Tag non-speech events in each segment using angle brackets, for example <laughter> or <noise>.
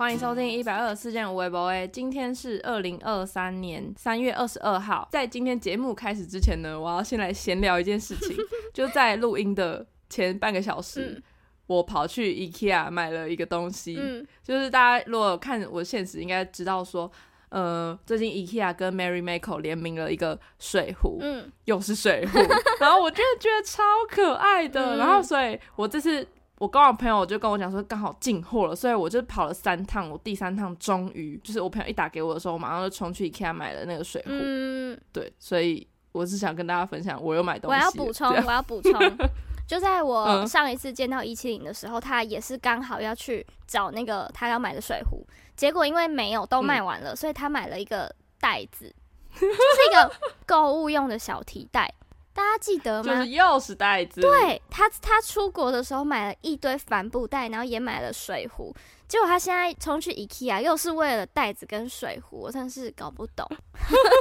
欢迎收听一百二十四件无微博诶，今天是二零二三年三月二十二号。在今天节目开始之前呢，我要先来闲聊一件事情。<laughs> 就在录音的前半个小时，嗯、我跑去 IKEA 买了一个东西。嗯、就是大家如果看我现实，应该知道说，呃，最近 IKEA 跟 Marimekko 联名了一个水壶，嗯，又是水壶，然后我真的觉得超可爱的，<laughs> 嗯、然后所以我这次。我跟我朋友就跟我讲说，刚好进货了，所以我就跑了三趟。我第三趟终于就是我朋友一打给我的时候，我马上就冲去 IKEA 买了那个水壶。嗯，对，所以我是想跟大家分享，我又买东西。我要补充，我要补充，就在我上一次见到一七零的时候，他也是刚好要去找那个他要买的水壶，结果因为没有都卖完了，嗯、所以他买了一个袋子，就是一个购物用的小提袋。大家记得吗？就是钥匙袋子。对，他，他出国的时候买了一堆帆布袋，然后也买了水壶。结果他现在冲去 IKEA，又是为了袋子跟水壶，我真是搞不懂。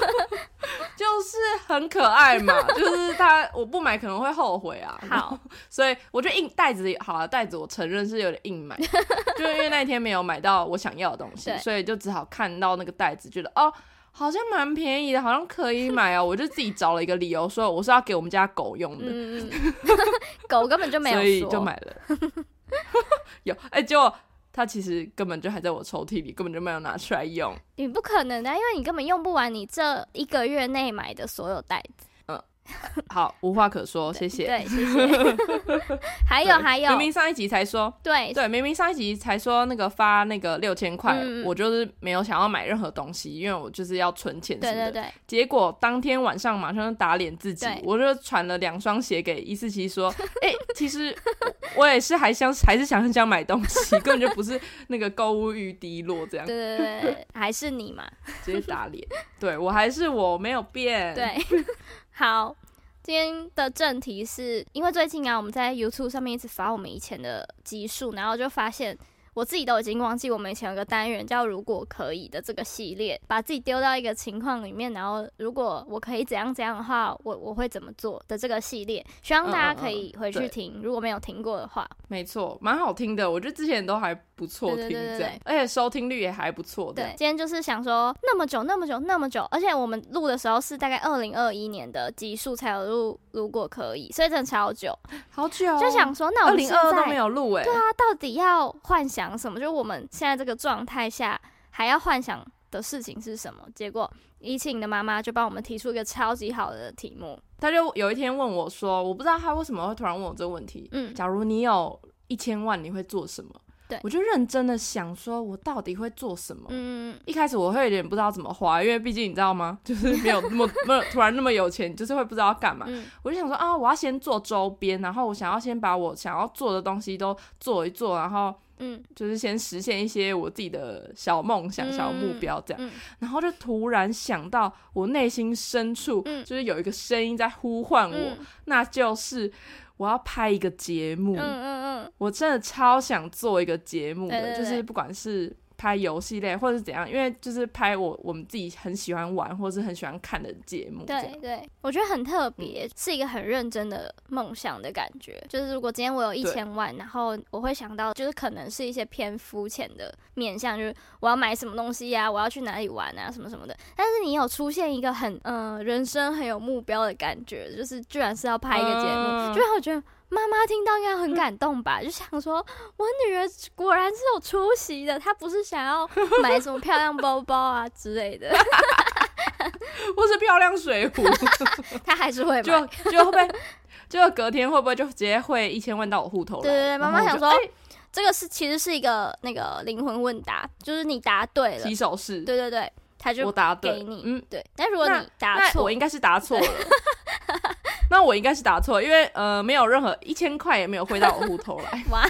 <laughs> 就是很可爱嘛，就是他我不买可能会后悔啊。好，<laughs> 所以我觉得硬袋子好啊，袋子我承认是有点硬买，<laughs> 就因为那天没有买到我想要的东西，所以就只好看到那个袋子，觉得哦。好像蛮便宜的，好像可以买啊。我就自己找了一个理由，说我是要给我们家狗用的。嗯、<laughs> 狗根本就没有，所以就买了。<laughs> 有哎，结果它其实根本就还在我抽屉里，根本就没有拿出来用。你不可能的，因为你根本用不完你这一个月内买的所有袋子。<laughs> 好，无话可说，谢谢。对，谢谢。<laughs> 还有还有，明明上一集才说，对对，明明上一集才说那个发那个六千块，我就是没有想要买任何东西，因为我就是要存钱什么的。对对对。结果当天晚上马上就打脸自己，我就传了两双鞋给一四七说，<laughs> 哎，其实我也是还想还是想很想买东西，根本就不是那个购物欲低落这样。对对对，还是你嘛，直接打脸。对，我还是我没有变。对。好，今天的正题是因为最近啊，我们在 YouTube 上面一直发我们以前的集数，然后就发现。我自己都已经忘记我们以前有个单元叫“如果可以”的这个系列，把自己丢到一个情况里面，然后如果我可以怎样怎样的话，我我会怎么做的这个系列，希望大家可以回去听，嗯嗯，如果没有听过的话。没错，蛮好听的，我觉得之前都还不错听，这样，而且收听率也还不错。对，今天就是想说，那么久，那么久，那么久，而且我们录的时候是大概二零二一年的集数才有录，如果可以，所以真的超久，好久，就想说，那我们现在都没有录哎，对啊，到底要幻想。讲什么？就我们现在这个状态下，还要幻想的事情是什么？结果一庆的妈妈就帮我们提出一个超级好的题目。他就有一天问我说：“我不知道他为什么会突然问我这个问题。嗯，假如你有一千万，你会做什么？”对，我就认真的想说，我到底会做什么？嗯，一开始我会有点不知道怎么花，因为毕竟你知道吗？就是没有那么没有突然那么有钱，就是会不知道要干嘛。嗯，我就想说啊，我要先做周边，然后我想要先把我想要做的东西都做一做，然后。嗯，就是先实现一些我自己的小梦想、小目标这样，嗯。嗯、然后就突然想到，我内心深处就是有一个声音在呼唤我，嗯、那就是我要拍一个节目。嗯嗯嗯，我真的超想做一个节目就是不管是。拍游戏类或者是怎样，因为就是拍我我们自己很喜欢玩或者是很喜欢看的节目。对对，我觉得很特别，嗯、是一个很认真的梦想的感觉。就是如果今天我有一千万，然后我会想到，就是可能是一些偏肤浅的面向，就是我要买什么东西呀、啊，我要去哪里玩啊，什么什么的。但是你有出现一个很嗯、呃、人生很有目标的感觉，就是居然是要拍一个节目，嗯、就让我觉得。妈妈听到应该很感动吧，<laughs> 就想说，我女儿果然是有出息的，她不是想要买什么漂亮包包啊之类的，<laughs> 或是漂亮水壶，<laughs> 她还是会，就就会不会，就隔天会不会就直接汇一千万到我户头？对对对，妈妈想说，欸、这个是其实是一个那个灵魂问答，就是你答对了，起手式，对对对，他就答给你，嗯，对，但如果你答错，我应该是答错了。那我应该是答错，因为呃，没有任何一千块也没有汇到我户头来，哇，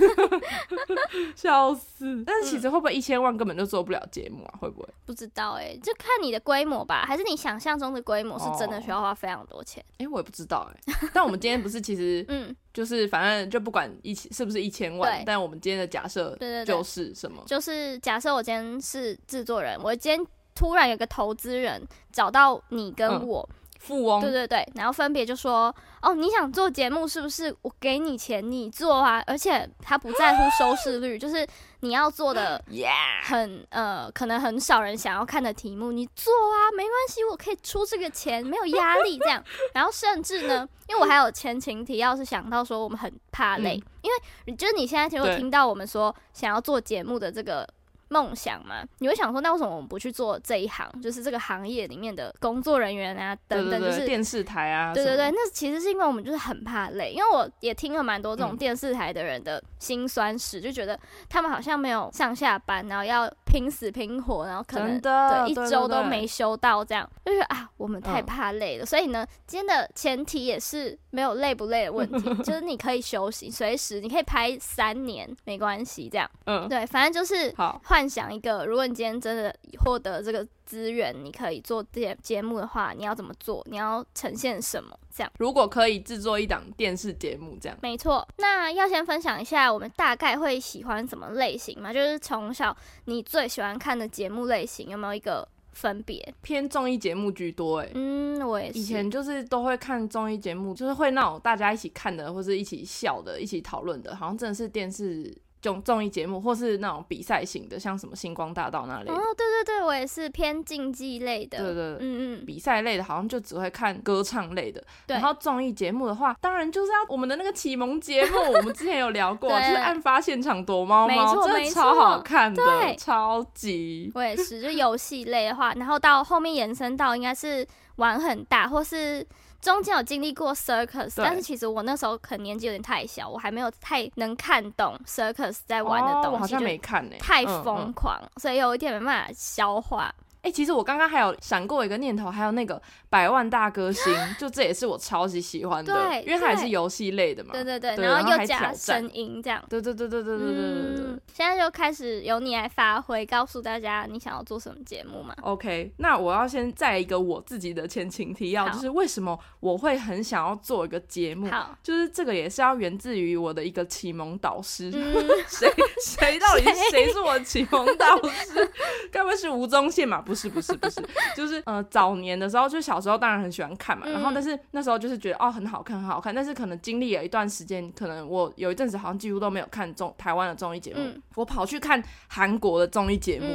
<laughs> 笑死！但是其实会不会一千万根本就做不了节目啊？会不会？不知道哎、欸，就看你的规模吧，还是你想象中的规模是真的需要花非常多钱？哎、哦欸，我也不知道哎、欸。但我们今天不是其实 <laughs> 嗯，就是反正就不管一千是不是一千万，但我们今天的假设就是什么？就是假设我今天是制作人，我今天突然有个投资人找到你跟我。嗯富翁，对对对，然后分别就说，哦，你想做节目是不是？我给你钱，你做啊，而且他不在乎收视率，<gasps> 就是你要做的 <gasps> 很呃，可能很少人想要看的题目，你做啊，没关系，我可以出这个钱，没有压力这样。然后甚至呢，因为我还有前情提要是想到说我们很怕累，嗯、因为就是你现在如果听到我们说想要做节目的这个。梦想嘛，你会想说，那为什么我们不去做这一行？就是这个行业里面的工作人员啊，等等，就是电视台啊。对对对，那其实是因为我们就是很怕累，因为我也听了蛮多这种电视台的人的辛酸史，嗯、就觉得他们好像没有上下班，然后要拼死拼活，然后可能对一周都没休到，这样就是啊，我们太怕累了。嗯、所以呢，今天的前提也是没有累不累的问题，<laughs> 就是你可以休息，随时你可以拍三年没关系，这样。嗯，对，反正就是好。幻想一个，如果你今天真的获得这个资源，你可以做这些节目的话，你要怎么做？你要呈现什么？这样，如果可以制作一档电视节目，这样没错。那要先分享一下，我们大概会喜欢什么类型嘛？就是从小你最喜欢看的节目类型有没有一个分别？偏综艺节目居多，哎，嗯，我也是。以前就是都会看综艺节目，就是会那种大家一起看的，或是一起笑的，一起讨论的，好像真的是电视。这种综艺节目，或是那种比赛型的，像什么星光大道那类。哦，对对对，我也是偏竞技类的。对对，嗯嗯，比赛类的，好像就只会看歌唱类的。对。然后综艺节目的话，当然就是要我们的那个启蒙节目，我们之前有聊过，<laughs> 就是案发现场躲猫猫，真的超好看的，超级。我也是，就游戏类的话，然后到后面延伸到应该是玩很大，或是。中间有经历过 circus，但是其实我那时候可能年纪有点太小，我还没有太能看懂 circus 在玩的东西，好像没看呢，太疯狂，嗯嗯、所以有一点没办法消化。哎、欸，其实我刚刚还有闪过一个念头，还有那个百万大歌星，<laughs> 就这也是我超级喜欢的，对，因为它也是游戏类的嘛。对对对，对然后又加声音这样。对对对对对对对对对，嗯。现在就开始由你来发挥，告诉大家你想要做什么节目嘛？OK，那我要先再一个我自己的前情提要，就是为什么我会很想要做一个节目？好，就是这个也是要源自于我的一个启蒙导师。<laughs> 谁谁、嗯、到底谁是我的启蒙导师？<laughs> 该不会是吴宗宪嘛？不是不是不是，<laughs> 就是呃早年的时候，就小时候当然很喜欢看嘛，然后但是那时候就是觉得哦很好看很好看，但是可能经历了一段时间，可能我有一阵子好像几乎都没有看综台湾的综艺节目，嗯、我跑去看韩国的综艺节目，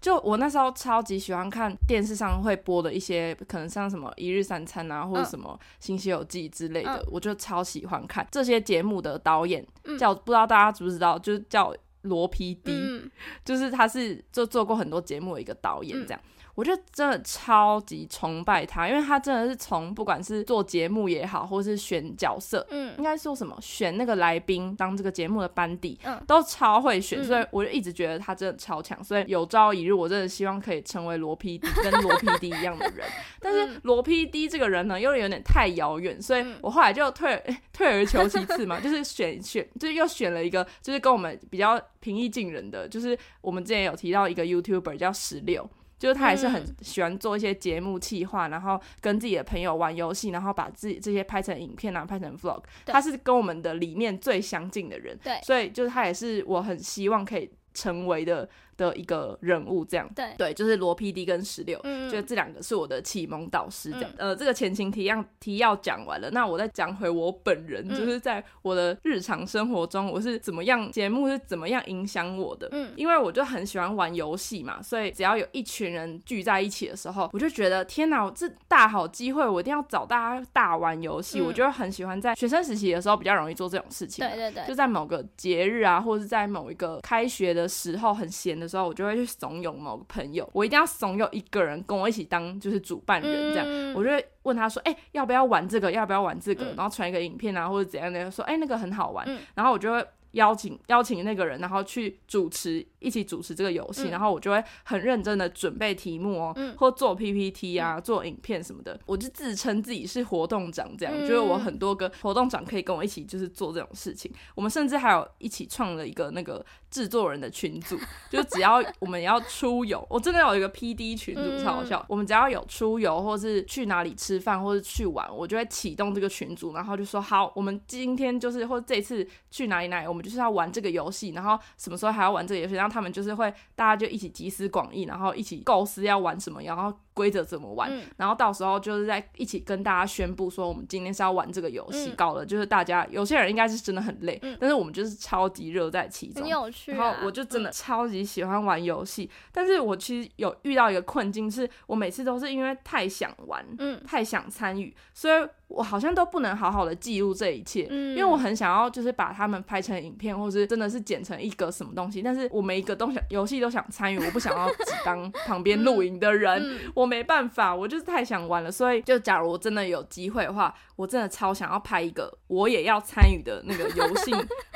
就我那时候超级喜欢看电视上会播的一些，可能像什么一日三餐啊，或者什么新西游记之类的，嗯、我就超喜欢看这些节目的导演叫不知道大家知不知道，就是叫。罗 PD，嗯、就是他是就做过很多节目的一个导演，这样。嗯我就真的超级崇拜他，因为他真的是从不管是做节目也好，或是选角色，嗯，应该说什么选那个来宾当这个节目的班底，嗯，都超会选，所以我就一直觉得他真的超强。所以有朝一日，我真的希望可以成为罗 PD 跟罗 PD <laughs> 一样的人。但是罗 PD 这个人呢，又有点太遥远，所以我后来就退、欸、<laughs> 退而求其次嘛，就是选选，就是又选了一个，就是跟我们比较平易近人的，就是我们之前有提到一个 YouTuber 叫十六。就是他也是很喜欢做一些节目企划，嗯、然后跟自己的朋友玩游戏，然后把自己这些拍成影片啊，拍成 vlog。他是跟我们的理念最相近的人，对，所以就是他也是我很希望可以成为的。的一个人物，这样。对。对，就是罗 PD 跟十六，嗯，就这两个是我的启蒙导师，这样。嗯、呃，这个前情提要提要讲完了，那我再讲回我本人，嗯、就是在我的日常生活中，我是怎么样，节目是怎么样影响我的，嗯，因为我就很喜欢玩游戏嘛，所以只要有一群人聚在一起的时候，我就觉得天哪，这大好机会，我一定要找大家大玩游戏。嗯、我就很喜欢在学生时期的时候比较容易做这种事情，对对对，就在某个节日啊，或者是在某一个开学的时候很闲的时候，我就会去怂恿某个朋友，我一定要怂恿一个人跟我一起当就是主办人，这样，嗯、我就会问他说，哎、欸，要不要玩这个？要不要玩这个？嗯、然后传一个影片啊，或者怎样的，说，哎、欸，那个很好玩，嗯、然后我就会。邀请邀请那个人，然后去主持，一起主持这个游戏，嗯、然后我就会很认真的准备题目哦，嗯、或做 PPT 啊，嗯、做影片什么的。我就自称自己是活动长，这样，嗯、就是我很多个活动长可以跟我一起，就是做这种事情。我们甚至还有一起创了一个那个制作人的群组，<laughs> 就只要我们要出游，我真的有一个 PD 群组，超好笑。嗯、我们只要有出游，或是去哪里吃饭，或是去玩，我就会启动这个群组，然后就说好，我们今天就是或这次去哪里哪里，我们就是要玩这个游戏，然后什么时候还要玩这个游戏，然后他们就是会大家就一起集思广益，然后一起构思要玩什么，然后。规则怎么玩，嗯、然后到时候就是在一起跟大家宣布说我们今天是要玩这个游戏，嗯、搞了就是大家有些人应该是真的很累，嗯、但是我们就是超级热在其中，很有趣、啊。然后我就真的超级喜欢玩游戏，嗯、但是我其实有遇到一个困境，是我每次都是因为太想玩，嗯，太想参与，所以。我好像都不能好好的记录这一切，嗯，因为我很想要就是把他们拍成影片，或是真的是剪成一个什么东西，但是我每一个都想游戏都想参与，我不想要只当 <laughs> 旁边录影的人，我没办法，我就是太想玩了，所以就假如我真的有机会的话，我真的超想要拍一个我也要参与的那个游戏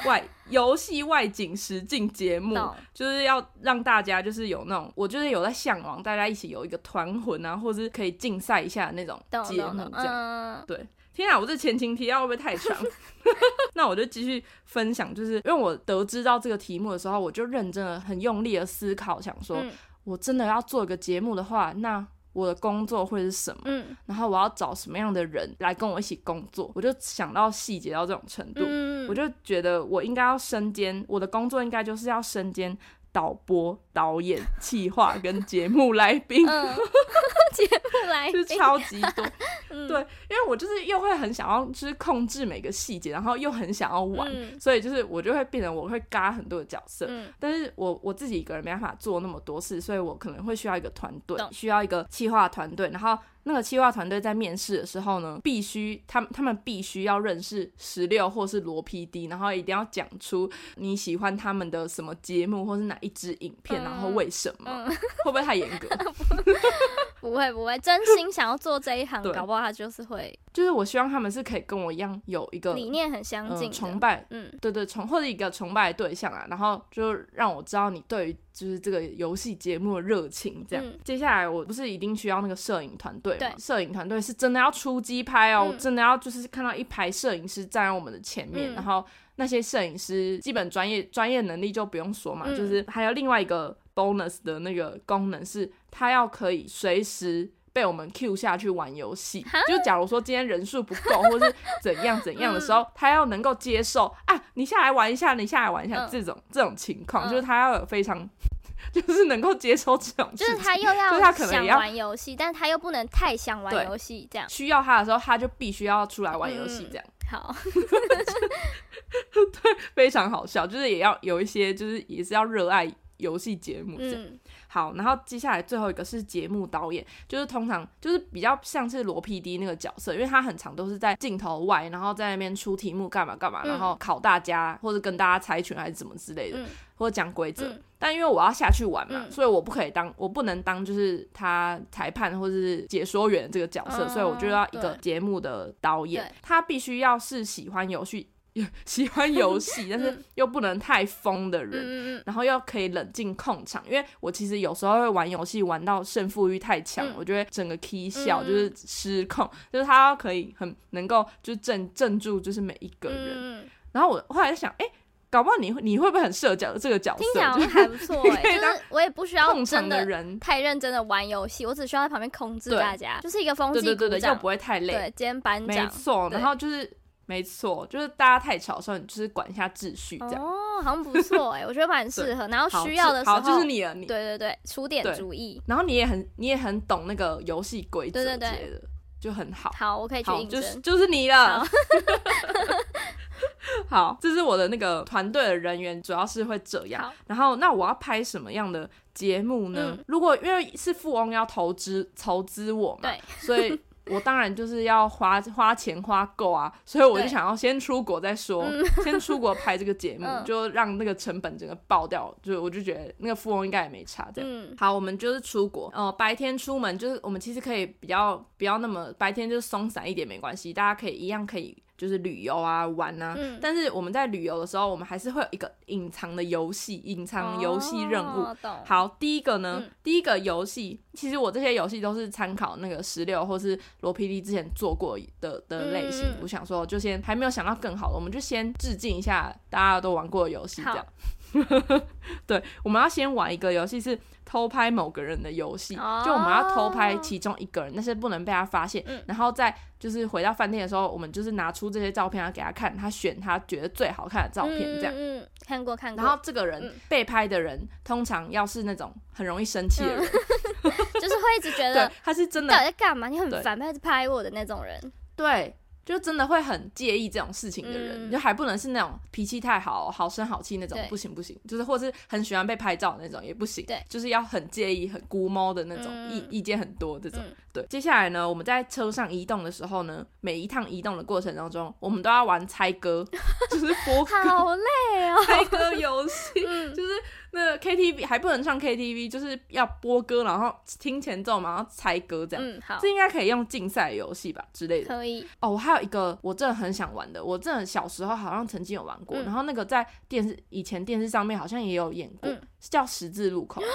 外 <laughs> 游戏外景实境节目，就是要让大家就是有那种，我就是有在向往大家一起有一个团魂啊，或者是可以竞赛一下的那种节目这样，对。天啊，我这前情提要会不会太长？<laughs> 那我就继续分享，就是因为我得知到这个题目的时候，我就认真的、很用力的思考，想说，嗯、我真的要做一个节目的话，那我的工作会是什么？嗯、然后我要找什么样的人来跟我一起工作？我就想到细节到这种程度，嗯、我就觉得我应该要身兼我的工作，应该就是要身兼导播、导演、企划跟节目来宾。嗯 <laughs> 节目来宾。是超级多，<laughs> 嗯、对，因为我就是又会很想要，就是控制每个细节，然后又很想要玩，嗯、所以就是我就会变成我会嘎很多的角色，嗯、但是我我自己一个人没办法做那么多事，所以我可能会需要一个团队，需要一个企划团队，然后。那个企划团队在面试的时候呢，必须他们他们必须要认识十六或是罗 PD，然后一定要讲出你喜欢他们的什么节目或是哪一支影片，嗯、然后为什么？嗯、会不会太严格？<laughs> 不会不会，真心想要做这一行，搞不好他就是会。就是我希望他们是可以跟我一样有一个理念很相近、呃，崇拜，嗯，对对崇或者一个崇拜的对象啊，然后就让我知道你对于就是这个游戏节目的热情，这样。嗯、接下来我不是一定需要那个摄影团队吗？摄对影团队是真的要出击拍哦，嗯、真的要就是看到一排摄影师站在我们的前面，嗯、然后那些摄影师基本专业专业能力就不用说嘛，嗯、就是还有另外一个 bonus 的那个功能是，他要可以随时。被我们 Q 下去玩游戏，就假如说今天人数不够，<laughs> 或是怎样怎样的时候，嗯、他要能够接受啊，你下来玩一下，你下来玩一下，嗯、这种这种情况，嗯、就是他要有非常，<laughs> 就是能够接受这种，就是他又要他可能想玩游戏，但他又不能太想玩游戏，这样。需要他的时候，他就必须要出来玩游戏，这样、嗯、好，<laughs> 对，非常好笑，就是也要有一些，就是也是要热爱游戏节目这样。嗯好，然后接下来最后一个是节目导演，就是通常就是比较像是罗 PD 那个角色，因为他很常都是在镜头外，然后在那边出题目干嘛干嘛，然后考大家或者跟大家猜拳还是怎么之类的，嗯、或者讲规则。嗯、但因为我要下去玩嘛，嗯、所以我不可以当，我不能当就是他裁判或者是解说员这个角色，嗯、所以我就要一个节目的导演，他必须要是喜欢游戏。<laughs> 喜欢游戏，但是又不能太疯的人，嗯、然后又可以冷静控场。因为我其实有时候会玩游戏玩到胜负欲太强，嗯、我觉得整个 key 笑就是失控，嗯、就是他可以很能够就镇镇住就是每一个人。嗯、然后我后来在想，哎、欸，搞不好你你会不会很适合角这个角色？听起来还不错哎、<laughs> 欸，就是我也不需要控场的人太认真的玩游戏，我只需要在旁边控制大家，就是一个风纪鼓掌，对对对，又不会太累。对，兼班长，没错，然后就是。没错，就是大家太吵的时候，你就是管一下秩序这样。哦，好像不错哎，我觉得蛮适合。然后需要的时候，好，就是你了，你。对对对，出点主意。然后你也很，你也很懂那个游戏规则对对对，就很好。好，我可以去应征。就是就是你了。好，这是我的那个团队的人员，主要是会这样。然后，那我要拍什么样的节目呢？如果因为是富翁要投资投资我嘛，对，所以。我当然就是要花花钱花够啊，所以我就想要先出国再说，先出国拍这个节目，嗯、就让那个成本整个爆掉。就我就觉得那个富翁应该也没差这样。嗯、好，我们就是出国，呃，白天出门就是我们其实可以比较不要那么白天就是松散一点没关系，大家可以一样可以。就是旅游啊，玩啊，嗯、但是我们在旅游的时候，我们还是会有一个隐藏的游戏，隐藏游戏任务。哦、好，第一个呢，嗯、第一个游戏，其实我这些游戏都是参考那个十六或是罗 PD 之前做过的的类型。嗯、我想说，就先还没有想到更好的，我们就先致敬一下大家都玩过的游戏，这样。<laughs> 对，我们要先玩一个游戏是偷拍某个人的游戏，就我们要偷拍其中一个人，但是不能被他发现。然后再就是回到饭店的时候，我们就是拿出这些照片要给他看，他选他觉得最好看的照片，这样。嗯，嗯，看过看过。然后这个人被拍的人，通常要是那种很容易生气的人，就是会一直觉得他是真的在干嘛？你很烦，他一直拍我的那种人。对。就真的会很介意这种事情的人，嗯、就还不能是那种脾气太好、好声好气那种，不行不行。就是或是很喜欢被拍照那种也不行，对，就是要很介意、很孤猫的那种，意、嗯、意见很多这种。嗯、对，接下来呢，我们在车上移动的时候呢，每一趟移动的过程当中，我们都要玩猜歌，<laughs> 就是播歌，好累哦，猜歌游戏，<laughs> 嗯、就是。那 KTV 还不能唱 KTV，就是要播歌，然后听前奏嘛，然后猜歌这样。嗯，好。这应该可以用竞赛游戏吧之类的。可以。哦，我还有一个我真的很想玩的，我真的小时候好像曾经有玩过，嗯、然后那个在电视以前电视上面好像也有演过，嗯、是叫十字路口。<gasps>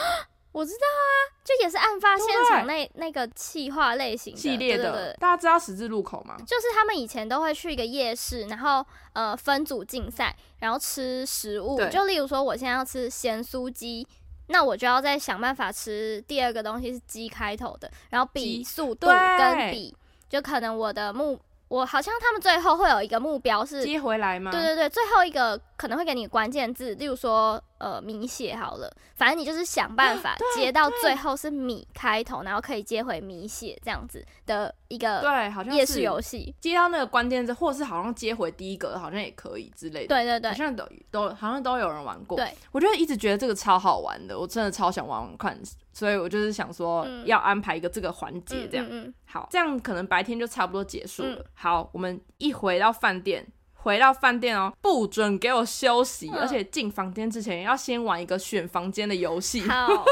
我知道啊，就也是案发现场那那个气化类型系列的。大家知道十字路口吗？就是他们以前都会去一个夜市，然后呃分组竞赛，然后吃食物。就例如说，我现在要吃咸酥鸡，那我就要再想办法吃第二个东西是鸡开头的，然后比速度跟比，就可能我的目。我好像他们最后会有一个目标是接回来吗？对对对，最后一个可能会给你关键字，例如说呃米血好了，反正你就是想办法 <gasps> 接到最后是米开头，然后可以接回米血这样子的一个对，好像夜市游戏，接到那个关键字，或是好像接回第一个好像也可以之类的。对对对，好像都都好像都有人玩过。对，我就一直觉得这个超好玩的，我真的超想玩玩看。所以我就是想说，要安排一个这个环节，这样、嗯嗯嗯、好，这样可能白天就差不多结束了。嗯、好，我们一回到饭店，回到饭店哦，不准给我休息，嗯、而且进房间之前要先玩一个选房间的游戏。好，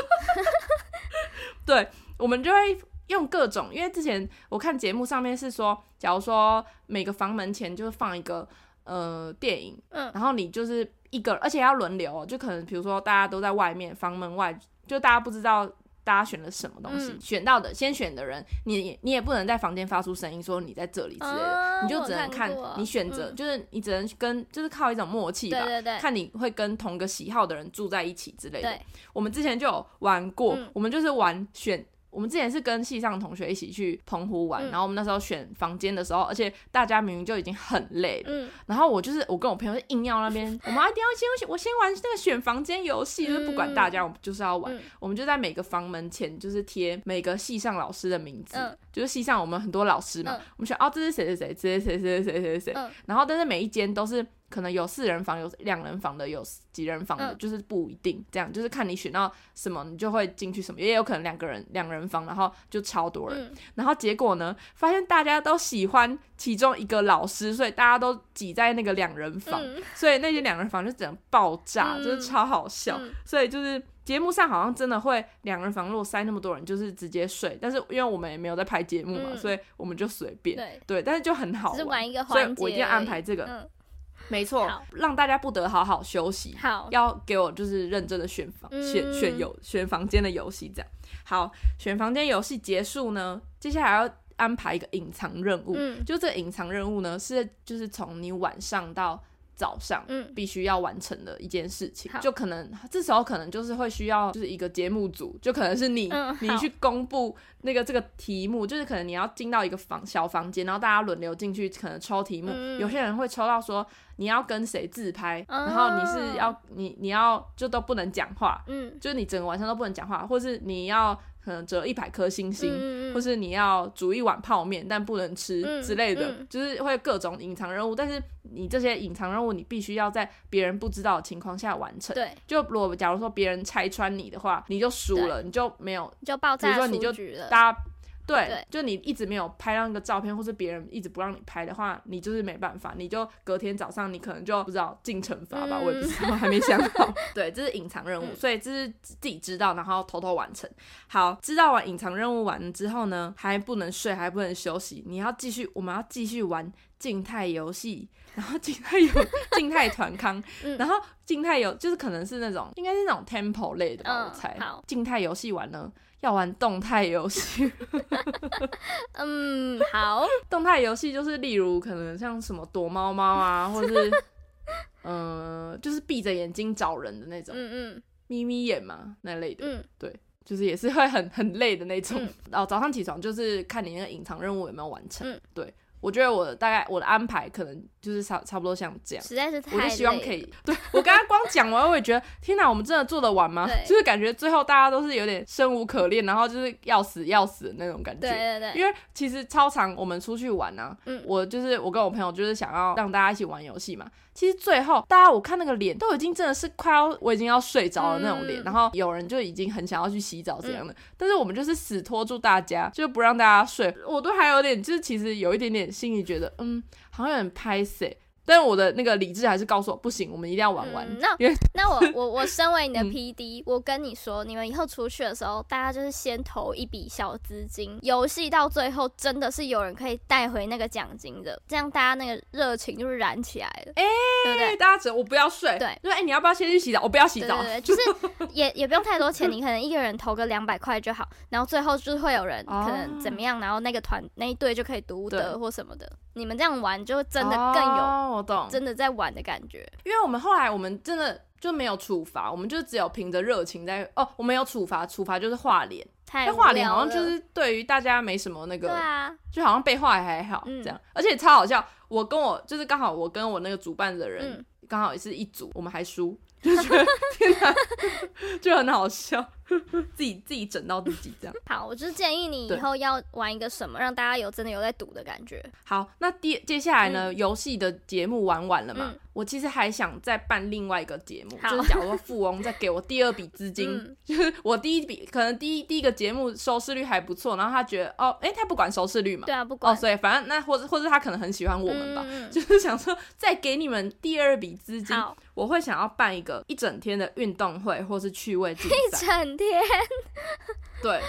<laughs> 对，我们就会用各种，因为之前我看节目上面是说，假如说每个房门前就是放一个呃电影，嗯，然后你就是一个，而且要轮流，就可能比如说大家都在外面房门外。就大家不知道大家选了什么东西，嗯、选到的先选的人，你你也不能在房间发出声音说你在这里之类的，啊、你就只能看你选择，嗯、就是你只能跟就是靠一种默契吧，对对对，看你会跟同个喜好的人住在一起之类的。对我们之前就有玩过，嗯、我们就是玩选。我们之前是跟系上同学一起去澎湖玩，嗯、然后我们那时候选房间的时候，而且大家明明就已经很累了，嗯、然后我就是我跟我朋友硬要那边，我们一定要先我先玩那个选房间游戏，嗯、就是不管大家，我们就是要玩，嗯、我们就在每个房门前就是贴每个系上老师的名字，嗯、就是系上我们很多老师嘛，嗯、我们选哦，这是谁谁谁，这是谁谁谁谁谁，嗯、然后但是每一间都是。可能有四人房，有两人房的，有几人房的，嗯、就是不一定这样，就是看你选到什么，你就会进去什么，也有可能两个人两人房，然后就超多人，嗯、然后结果呢，发现大家都喜欢其中一个老师，所以大家都挤在那个两人房，嗯、所以那些两人房就整个爆炸，嗯、就是超好笑，嗯、所以就是节目上好像真的会两人房如果塞那么多人，就是直接睡，但是因为我们也没有在拍节目嘛，嗯、所以我们就随便，对，对，但是就很好玩，玩一个所以我一定要安排这个。嗯没错，让大家不得好好休息。好，要给我就是认真的选房、嗯、选选游选房间的游戏，这样。好，选房间游戏结束呢，接下来要安排一个隐藏任务。嗯，就这个隐藏任务呢，是就是从你晚上到。早上，嗯，必须要完成的一件事情，嗯、就可能这时候可能就是会需要，就是一个节目组，就可能是你，嗯、你去公布那个这个题目，就是可能你要进到一个房小房间，然后大家轮流进去，可能抽题目，嗯、有些人会抽到说你要跟谁自拍，嗯、然后你是要你你要就都不能讲话，嗯，就是你整个晚上都不能讲话，或是你要。可能折一百颗星星，嗯、或是你要煮一碗泡面，但不能吃之类的，就是会各种隐藏任务。但是你这些隐藏任务，你必须要在别人不知道的情况下完成。对，就如果假如说别人拆穿你的话，你就输了，你就没有，就爆炸，比如说你就大家。对，对就你一直没有拍到那个照片，或是别人一直不让你拍的话，你就是没办法，你就隔天早上你可能就不知道进惩罚吧，嗯、我也不知道，还没想好。<laughs> 对，这是隐藏任务，嗯、所以这是自己知道，然后偷偷完成。好，知道完隐藏任务完了之后呢，还不能睡，还不能休息，你要继续，我们要继续玩静态游戏，然后静态游静态团康，<laughs> 嗯、然后静态游就是可能是那种应该是那种 tempo 类的吧，嗯、我猜。好，静态游戏完了。要玩动态游戏，<laughs> 嗯，好。动态游戏就是例如可能像什么躲猫猫啊，<laughs> 或是嗯、呃，就是闭着眼睛找人的那种，嗯嗯，眯眯眼嘛那类的，嗯，对，就是也是会很很累的那种。嗯、然后早上起床就是看你那个隐藏任务有没有完成，嗯，对。我觉得我大概我的安排可能就是差差不多像这样，实在是太，我就希望可以。对，我刚刚光讲完，我也觉得天哪，我们真的做得完吗？就是感觉最后大家都是有点生无可恋，然后就是要死要死的那种感觉。对对对。因为其实超常我们出去玩啊，嗯，我就是我跟我朋友就是想要让大家一起玩游戏嘛。其实最后大家我看那个脸都已经真的是快要我已经要睡着了那种脸，嗯，然后有人就已经很想要去洗澡这样的，嗯，但是我们就是死拖住大家，就不让大家睡。我都还有点就是其实有一点点心里觉得嗯。好像有点拍死，但是我的那个理智还是告诉我不行，我们一定要玩完。嗯、那那我 <laughs> 我我身为你的 PD，、嗯、我跟你说，你们以后出去的时候，大家就是先投一笔小资金，游戏到最后真的是有人可以带回那个奖金的，这样大家那个热情就是燃起来了。哎、欸，对不对？大家只我不要睡，对，对，哎、欸，你要不要先去洗澡？我不要洗澡，对，对，对，就是 <laughs> 也也不用太多钱，你可能一个人投个两百块就好，然后最后就是会有人 <laughs> 可能怎么样，然后那个团那一队就可以独得或什么的。你们这样玩就真的更有，我懂，真的在玩的感觉。因为我们后来我们真的就没有处罚，我们就只有凭着热情在哦，我们有处罚，处罚就是画脸，太画脸好像就是对于大家没什么那个，对啊，就好像被画还好这样，而且超好笑。我跟我就是刚好我跟我那个主办的人刚好也是一组，我们还输，就觉得 <laughs> 天哪，就很好笑。<laughs> 自己自己整到自己这样。<laughs> 好，我就是建议你以后要玩一个什么，让大家有真的有在赌的感觉。好，那第接下来呢，游、嗯、戏的节目玩完了嘛、嗯？我其实还想再办另外一个节目，就是假如说富翁再给我第二笔资金、嗯，<laughs> 就是我第一笔可能第一第一个节目收视率还不错，然后他觉得哦，哎、欸，他不管收视率嘛，对啊，不管，哦，所以反正那或者或者他可能很喜欢我们吧，嗯、<laughs> 就是想说再给你们第二笔资金，我会想要办一个一整天的运动会或是趣味竞赛。一整天。<laughs> 对，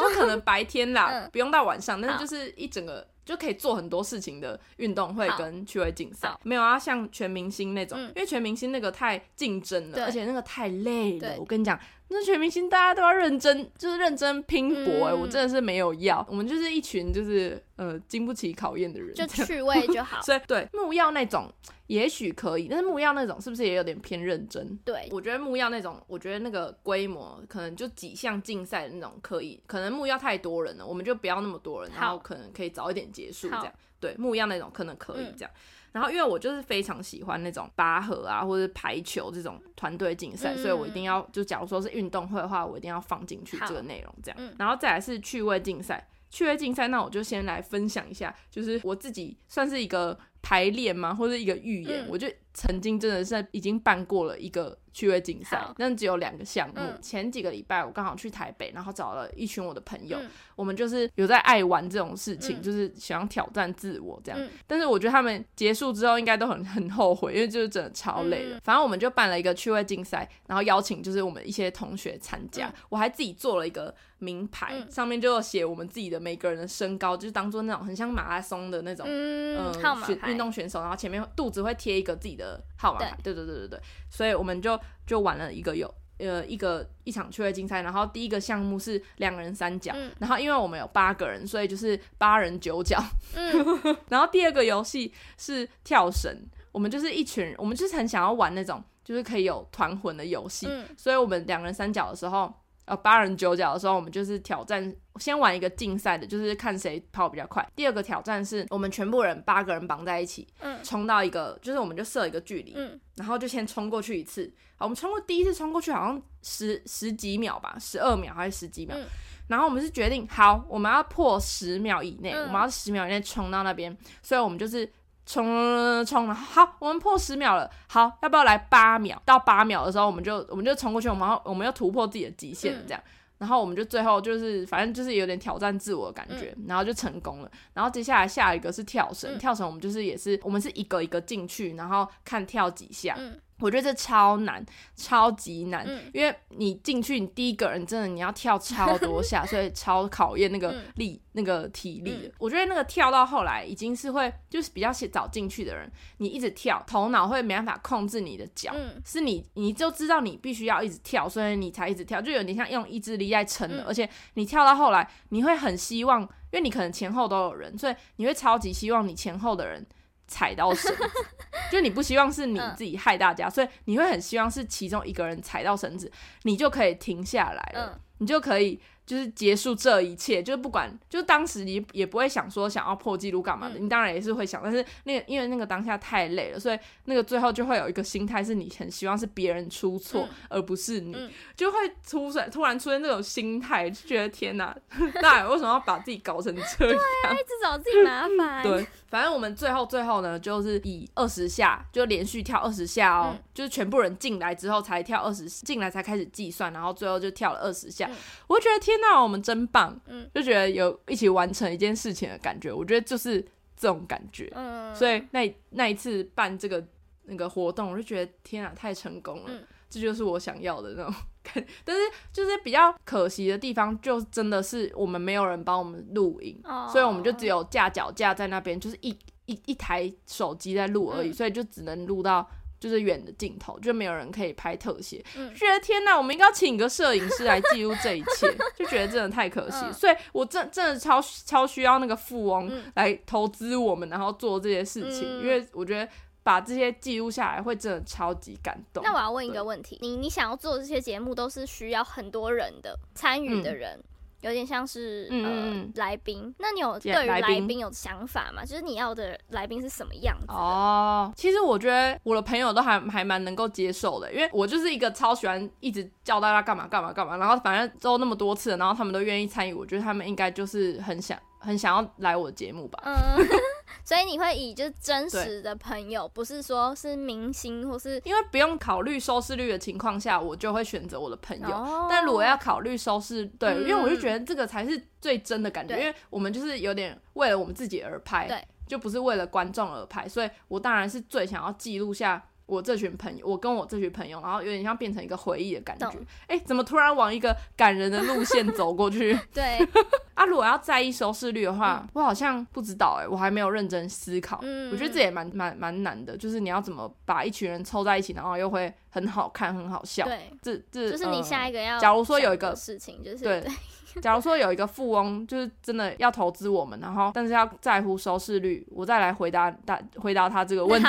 就可能白天啦，嗯、不用到晚上，但是就是一整个就可以做很多事情的运动会跟趣味竞赛，没有啊，像全明星那种，嗯、因为全明星那个太竞争了，而且那个太累了。我跟你讲。那全明星大家都要认真，就是认真拼搏哎、我真的是没有要，我们就是一群就是呃经不起考验的人，就趣味就好。所以对木曜那种也许可以，但是木曜那种是不是也有点偏认真？对，我觉得木曜那种，我觉得那个规模可能就几项竞赛的那种可以，可能木曜太多人了，我们就不要那么多人，然后可能可以早一点结束这样。对，木曜那种可能可以这样。嗯然后，因为我就是非常喜欢那种拔河啊，或者排球这种团队竞赛，嗯，所以我一定要就假如说是运动会的话，我一定要放进去这个内容这样，嗯。然后再来是趣味竞赛，趣味竞赛，那我就先来分享一下，就是我自己算是一个排练吗，或者一个预演，嗯，我就曾经真的是已经办过了一个。趣味竞赛，但只有两个项目，嗯。前几个礼拜我刚好去台北，然后找了一群我的朋友，嗯，我们就是有在爱玩这种事情，嗯，就是想要挑战自我这样，嗯。但是我觉得他们结束之后应该都很很后悔，因为就是真的超累了，嗯。反正我们就办了一个趣味竞赛，然后邀请就是我们一些同学参加，嗯，我还自己做了一个名牌，嗯，上面就写我们自己的每个人的身高，就是当做那种很像马拉松的那种嗯，呃，选运动选手，然后前面肚子会贴一个自己的号码牌，对对对对对，所以我们就。就玩了一个有呃一个一场趣味竞赛，然后第一个项目是两人三角，嗯，然后因为我们有八个人，所以就是八人九角，嗯，<laughs> 然后第二个游戏是跳绳，我们就是一群人，我们就是很想要玩那种就是可以有团魂的游戏，嗯，所以我们两人三角的时候。呃，八人九角的时候，我们就是挑战，先玩一个竞赛的，就是看谁跑比较快。第二个挑战是我们全部人八个人绑在一起，嗯，冲到一个，就是我们就设一个距离，嗯，然后就先冲过去一次。好，我们冲过第一次冲过去好像十十几秒吧，十二秒还是十几秒，嗯，然后我们是决定，好，我们要破十秒以内，嗯，我们要十秒以内冲到那边，所以我们就是。冲冲冲，好，我们破十秒了，好，要不要来八秒？到八秒的时候，我们就我们就冲过去，我们要我们要突破自己的极限，这样、嗯，然后我们就最后就是反正就是有点挑战自我的感觉、嗯，然后就成功了。然后接下来下一个是跳绳、嗯，跳绳我们就是也是我们是一个一个进去，然后看跳几下。嗯我觉得这超难，超级难，嗯、因为你进去，你第一个人真的你要跳超多下，所以超考验那个力、嗯、那个体力的、嗯。我觉得那个跳到后来已经是会，就是比较早进去的人，你一直跳，头脑会没办法控制你的脚、嗯，是你你就知道你必须要一直跳，所以你才一直跳，就有点像用意志力在撑。而且你跳到后来，你会很希望，因为你可能前后都有人，所以你会超级希望你前后的人。踩到绳子，<laughs> 就你不希望是你自己害大家，所以你会很希望是其中一个人踩到绳子，你就可以停下来了，你就可以。就是结束这一切，就是不管，就是当时你也不会想说想要破纪录干嘛的，嗯、你当然也是会想，但是那个因为那个当下太累了，所以那个最后就会有一个心态是你很希望是别人出错，嗯、而不是你，嗯、就会出现突然出现这种心态，就觉得天哪，<laughs> 那为什么要把自己搞成这样？对啊，一直找自己麻烦。对，反正我们最后最后呢，就是以二十下就连续跳二十下哦，嗯、就是全部人进来之后才跳二十，进来才开始计算，然后最后就跳了二十下，嗯、我觉得天。那我们真棒，嗯，就觉得有一起完成一件事情的感觉。我觉得就是这种感觉，嗯，所以那那一次办这个那个活动，我就觉得天啊，太成功了，嗯，这就是我想要的那种 <laughs> 感。但是就是比较可惜的地方，就真的是我们没有人帮我们录影，哦，所以我们就只有架脚架在那边，就是一一一台手机在录而已，嗯，所以就只能录到。就是远的镜头，就没有人可以拍特写，嗯、觉得天哪，我们应该要请一个摄影师来记录这一切，<laughs> 就觉得真的太可惜，嗯、所以我真真的超超需要那个富翁来投资我们，然后做这些事情，嗯、因为我觉得把这些记录下来会真的超级感动。那我要问一个问题，你你想要做这些节目，都是需要很多人的参与的人。嗯有点像是嗯来宾，那你有对于来宾有想法吗？就是你要的来宾是什么样子？哦，其实我觉得我的朋友都还还蛮能够接受的，因为我就是一个超喜欢一直叫大家干嘛干嘛干嘛，然后反正都那么多次，然后他们都愿意参与，我觉得他们应该就是很想。很想要来我的节目吧？嗯，<laughs> 所以你会以就是真实的朋友，不是说是明星或是因为不用考虑收视率的情况下，我就会选择我的朋友。哦、但如果要考虑收视，对，嗯、因为我就觉得这个才是最真的感觉，因为我们就是有点为了我们自己而拍，对，就不是为了观众而拍，所以我当然是最想要记录下。我这群朋友，我跟我这群朋友，然后有点像变成一个回忆的感觉。哎懂，怎么突然往一个感人的路线走过去？<laughs> 对 <laughs> 啊，如果要在意收视率的话，嗯、我好像不知道哎，我还没有认真思考。嗯，我觉得这也蛮蛮蛮难的，就是你要怎么把一群人凑在一起，然后又会很好看、很好笑。对，这这就是你下一个要、嗯。假如说有一个事情，就是对。<laughs> 假如说有一个富翁，就是真的要投资我们，然后但是要在乎收视率，我再来回答答回答他这个问题。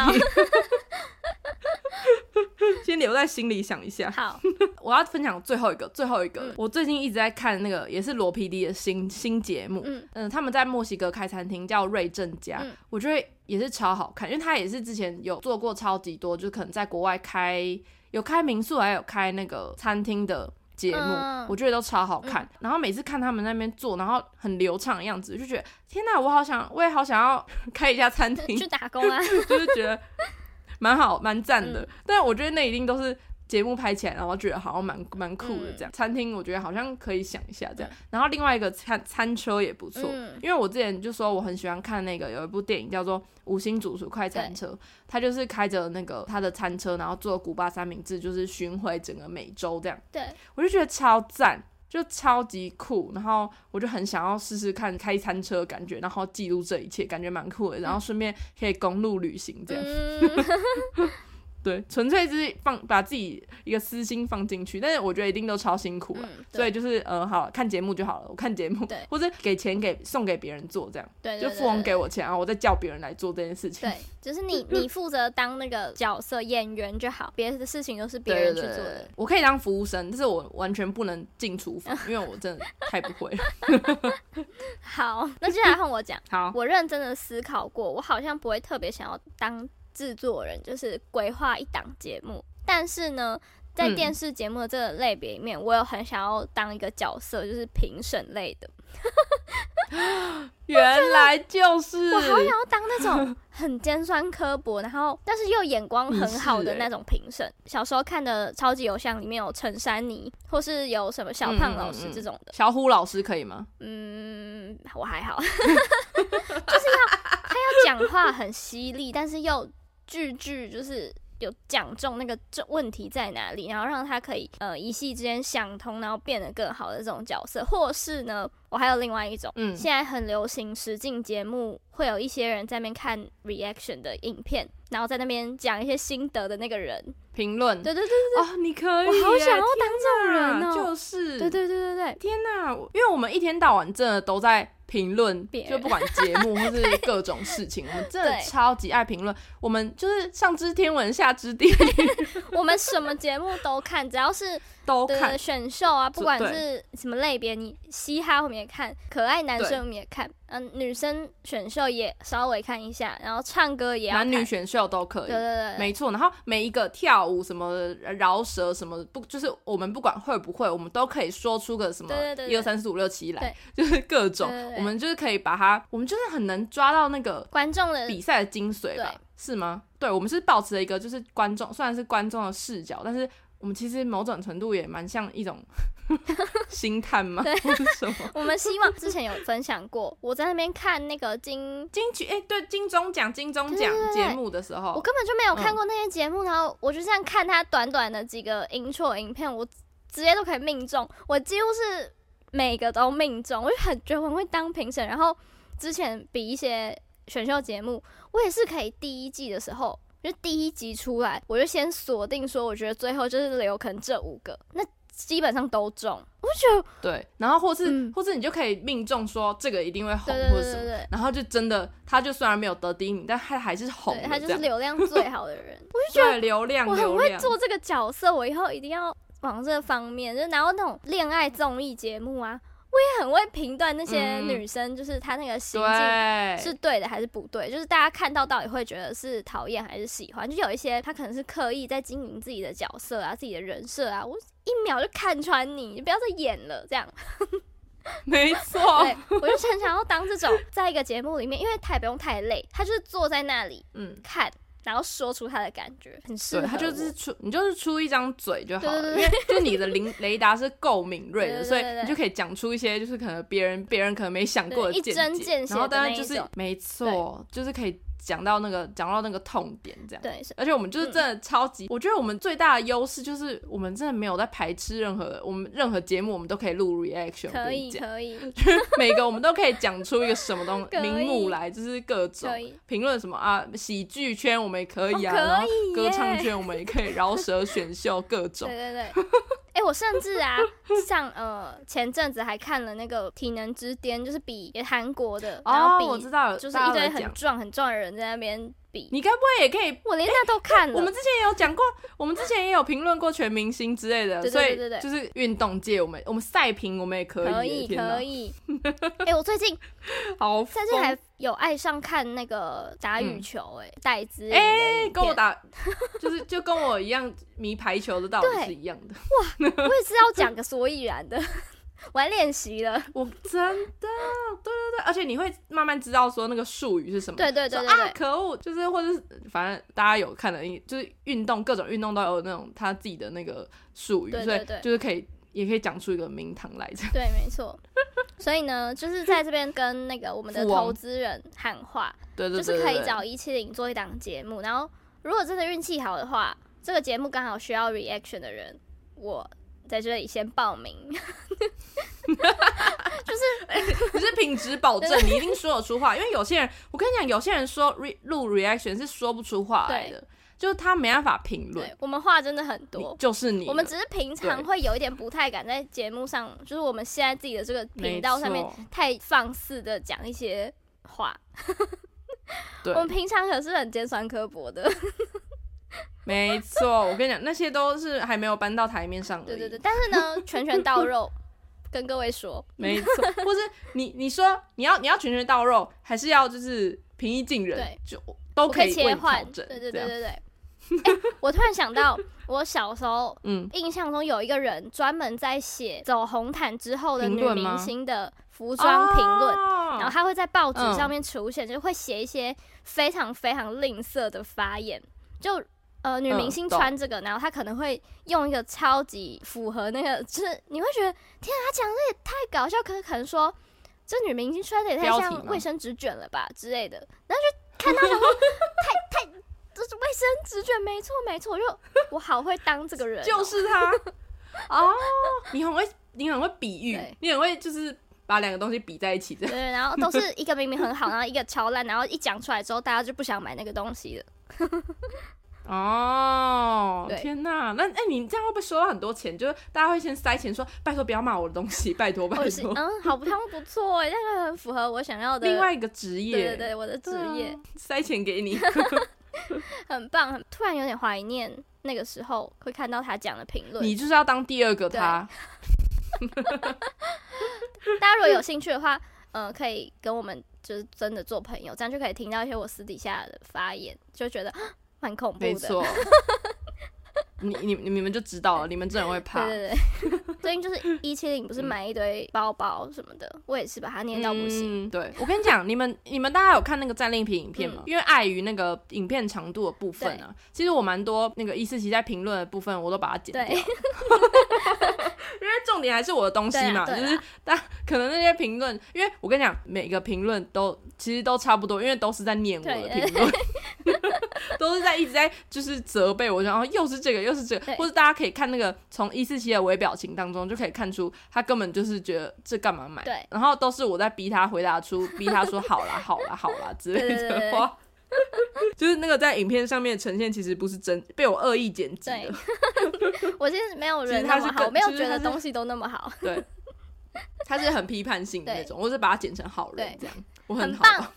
好 <laughs> 先留在心里想一下。好，我要分享最后一个，最后一个，嗯、我最近一直在看那个也是罗 PD 的新新节目。嗯嗯，他们在墨西哥开餐厅叫瑞正家，嗯、我觉得也是超好看，因为他也是之前有做过超级多，就可能在国外开有开民宿，还有开那个餐厅的节目，嗯、我觉得都超好看。嗯、然后每次看他们那边做，然后很流畅的样子，就觉得天哪，我好想，我也好想要开一家餐厅 <laughs> 去打工啊，<laughs> 就是觉得。蛮好，蛮赞的，嗯、但我觉得那一定都是节目拍起来，然后觉得好像蛮蛮酷的这样。嗯、餐厅我觉得好像可以想一下这样，嗯、然后另外一个餐餐车也不错，嗯、因为我之前就说我很喜欢看那个有一部电影叫做《五星主厨快餐车》，他就是开着那个他的餐车，然后做古巴三明治，就是巡回整个美洲这样。对，我就觉得超赞。就超级酷，然后我就很想要试试看开餐车的感觉，然后记录这一切，感觉蛮酷的，然后顺便可以公路旅行这样。嗯 <laughs> 对，纯粹是放把自己一个私心放进去，但是我觉得一定都超辛苦了，嗯、所以就是呃，好看节目就好了，我看节目，对 <laughs> 或者给钱给送给别人做这样，对，就富翁给我钱，然后我再叫别人来做这件事情。对，就是你 <laughs> 你负责当那个角色演员就好，别的事情都是别人去做的。我可以当服务生，但是我完全不能进厨房，因为我真的太不会了。<laughs> 好，那接下来换我讲。好，我认真的思考过，我好像不会特别想要当。制作人就是规划一档节目，但是呢，在电视节目的这个类别里面，嗯、我有很想要当一个角色，就是评审类的。<gasps> 原来就是我，我好想要当那种很尖酸刻薄，然后但是又眼光很好的那种评审。欸、小时候看的《超级偶像》里面有陈珊妮，或是有什么小胖老师这种的。小虎老师可以吗？嗯，我还好，<laughs> 就是要 <laughs> 他要讲话很犀利，但是又。句句就是有讲中那个这问题在哪里，然后让他可以呃一夕之间想通，然后变得更好的这种角色，或是呢，我还有另外一种，嗯，现在很流行实境节目，会有一些人在那边看 reaction 的影片，然后在那边讲一些心得的那个人，评论，对对对对对，哦，你可以，我好想要当这种人哦，就是，对对对对对，天哪，因为我们一天到晚真的都在。评论就不管节目或是各种事情，<laughs> 我们真的超级爱评论。我们就是上知天文下知地理，<laughs> 我们什么节目都看，只要是都看。选秀啊，不管是什么类别，你嘻哈我们也看，可爱男生我们也看，嗯，女生选秀也稍微看一下，然后唱歌也要，男女选秀都可以，对对对，没错。然后每一个跳舞什么饶舌什么不，就是我们不管会不会，我们都可以说出个什么一二三四五六七来，就是各种。我们就是可以把它，我们就是很能抓到那个观众的比赛的精髓吧？是吗？对，我们是保持了一个就是观众，虽然是观众的视角，但是我们其实某种程度也蛮像一种 <laughs> 星探嘛，对或是什么？<laughs> 我们希望之前有分享过，<laughs> 我在那边看那个金金曲，哎、欸，对，金钟奖金钟奖节目的时候，我根本就没有看过那些节目，嗯、然后我就这样看他短短的几个 intro 影片，我直接都可以命中，我几乎是。每个都命中，我就很觉得我很会当评审。然后之前比一些选秀节目，我也是可以第一季的时候，就第一集出来，我就先锁定说，我觉得最后就是留可能这五个，那基本上都中。我就觉得对，然后或是、嗯、或是你就可以命中说这个一定会红，或者什么，然后就真的他就虽然没有得第一名，但他还是红，他就是流量 <laughs> 最好的人。我就觉得流量，我很会做这个角色，我以后一定要。往这方面，就拿到那种恋爱综艺节目啊，我也很会评断那些女生，就是她那个心境是对的还是不对，就是大家看到到底会觉得是讨厌还是喜欢，就有一些她可能是刻意在经营自己的角色啊，自己的人设啊，我一秒就看穿你，你不要再演了，这样。<laughs> 没错，对，我就很想要当这种，在一个节目里面，因为他也不用太累，他就是坐在那里，嗯，看。然后说出他的感觉，很适合。对，他就是出，你就是出一张嘴就好了，因为就你的灵 <laughs> 雷达是够敏锐的，所以你就可以讲出一些就是可能别人别人可能没想过的见解，一针见血，然后当然就是没错，就是可以。讲到那个，讲到那个痛点，这样。对，而且我们就是真的超级，嗯、我觉得我们最大的优势就是我们真的没有在排斥任何，我们任何节目我们都可以录 reaction，可以可以，<laughs> 每个我们都可以讲出一个什么东 <laughs> <laughs> 西名目来，就是各种。评论什么啊，喜剧圈我们也可以啊，然后歌唱圈我们也可以，饶舌选秀各种，对对对。哎、欸，我甚至啊，像呃前阵子还看了那个体能之巅，就是比韩国的，然后比、哦、我知道就是一堆很壮很壮的人在那边比。你该不会也可以？我连那都看了。我们之前也有讲过，我们之前也有评论过全明星之类的，对对对对，所以就是运动界，我们我们赛评我们也可以，可以可以。哎、欸，我最近 <laughs> 好最近还有爱上看那个打羽球、欸，哎、嗯，戴资颖哎，跟我打就是就跟我一样迷排球的道理是一样的。哇，我也是要讲个所以然的。我还练习了，<laughs> 我真的，对对对，而且你会慢慢知道说那个术语是什么，对对对对，对，啊，可恶，就是或者是反正大家有看的，就是运动各种运动都有那种他自己的那个术语，对对对，所以就是可以也可以讲出一个名堂来着。对，没错。所以呢，就是在这边跟那个我们的投资人喊话，对对，就是可以找一七零做一档节目，然后如果真的运气好的话，这个节目刚好需要 reaction 的人，我。在这里先报名，<laughs> 就是 <laughs> 你是品质保证，你一定说得出话。因为有些人，我跟你讲，有些人说 re 录 reaction 是说不出话来的，对就是他没办法评论。我们话真的很多，就是你。我们只是平常会有一点不太敢在节目上，就是我们现在自己的这个频道上面太放肆的讲一些话。<laughs> 我们平常可是很尖酸刻薄的。<laughs> 没错，我跟你讲，那些都是还没有搬到台面上的。对对对，但是呢，拳拳到肉，跟各位说，<laughs> 没错，或是你你说你要你要拳拳到肉，还是要就是平易近人，对就都可以切换。对对对对对。我突然想到，我小时候 <laughs> 嗯，印象中有一个人专门在写走红毯之后的女明星的服装评论，哦、然后他会在报纸上面出现，嗯、就会写一些非常非常吝啬的发言，就。呃，女明星穿这个，嗯、然后她可能会用一个超级符合那个，就是你会觉得天啊，她讲的也太搞笑，可是可能说这女明星穿的也太像卫生纸卷了吧之类的，然后就看到什么太太，这是卫生纸卷，没错没错，就我好会当这个人、喔，就。是他 <laughs> 哦，你很会，你很会比喻，你很会就是把两个东西比在一起的，对，然后都是 <laughs> 一个明明很好，然后一个超烂，然后一讲出来之后，大家就不想买那个东西了。哦，天哪，那哎，你这样会不会收到很多钱？就是大家会先塞钱说，拜托不要骂我的东西，<laughs> 拜托拜托。嗯，好他们不错哎，那个很符合我想要的另外一个职业。对对对，我的职业，塞钱给你，<laughs> <laughs> 很棒。突然有点怀念那个时候会看到他讲的评论。你就是要当第二个他。大家如果有兴趣的话，嗯、呃，可以跟我们就是真的做朋友，这样就可以听到一些我私底下的发言，就觉得蛮恐怖的。没错。<laughs> 你你你们就知道了，你们真的会怕。对对对，<laughs> 最近就是一七零不是买一堆包包什么的，嗯、我也是把它念到不行。嗯、对，我跟你讲，你们你们大家有看那个战利品影片吗？嗯、因为碍于那个影片长度的部分啊，其实我蛮多那个一四七在评论的部分，我都把它剪掉。<laughs> 因为重点还是我的东西嘛，就是但可能那些评论，因为我跟你讲，每个评论都其实都差不多，因为都是在念我的评论，<laughs> 都是在一直在就是责备我，然后又是这个又是这个，或者大家可以看那个从一四七的微表情当中就可以看出，他根本就是觉得这干嘛买，对然后都是我在逼他回答出，逼他说好啦 <laughs> 好啦好啦之类的话。<laughs> 就是那个在影片上面呈现，其实不是真被我恶意剪辑的。我其实没有人那么好，我没有觉得东西都那么好。对，他是很批判性的那种，我是把他剪成好人这样，我很好。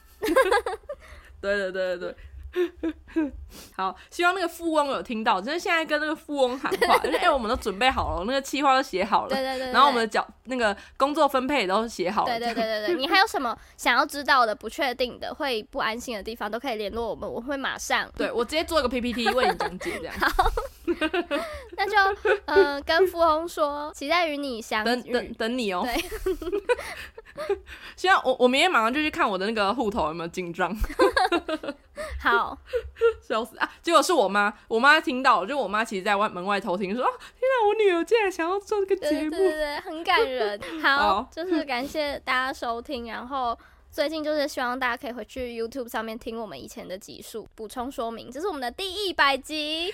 对对对对对。<laughs> 好，希望那个富翁有听到，就是现在跟那个富翁喊话，<laughs> 就是哎、欸，我们都准备好了，那个企划都写好了，对对对，对，然后我们的角那个工作分配也都写好了，对对对对对，<laughs> 你还有什么想要知道的、不确定的、会不安心的地方，都可以联络我们，我会马上，对我直接做一个 PPT 为你讲解这样。好，那就嗯、呃，跟富翁说，期待与你相遇，等等等你哦。对。现在我我明天马上就去看我的那个户头有没有进账。<laughs> 好，<laughs> 笑死啊！结果是我妈，我妈听到，就我妈其实在外门外偷听，说：“哦，天哪，我女儿竟然想要做这个节目，对对对，很感人。<laughs> ”好，好就是感谢大家收听，然后最近就是希望大家可以回去 YouTube 上面听我们以前的集数，补充说明，这是我们的第一百集，耶！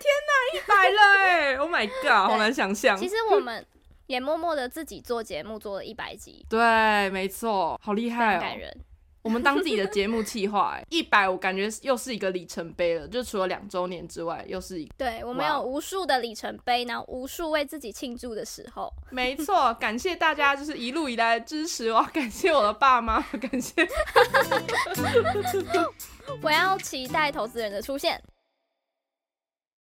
天哪，一百了哎！Oh my god，好难想象。其实我们。也默默的自己做节目，做了一百集。对，没错，好厉害哦，感人。我们当自己的节目企划，哎，一百，我感觉又是一个里程碑了。就除了两周年之外，又是一个。对，我们有无数的里程碑，然后无数为自己庆祝的时候。没错，感谢大家，就是一路以来的支持我要。感谢我的爸妈，感谢。<laughs> 我要期待投资人的出现。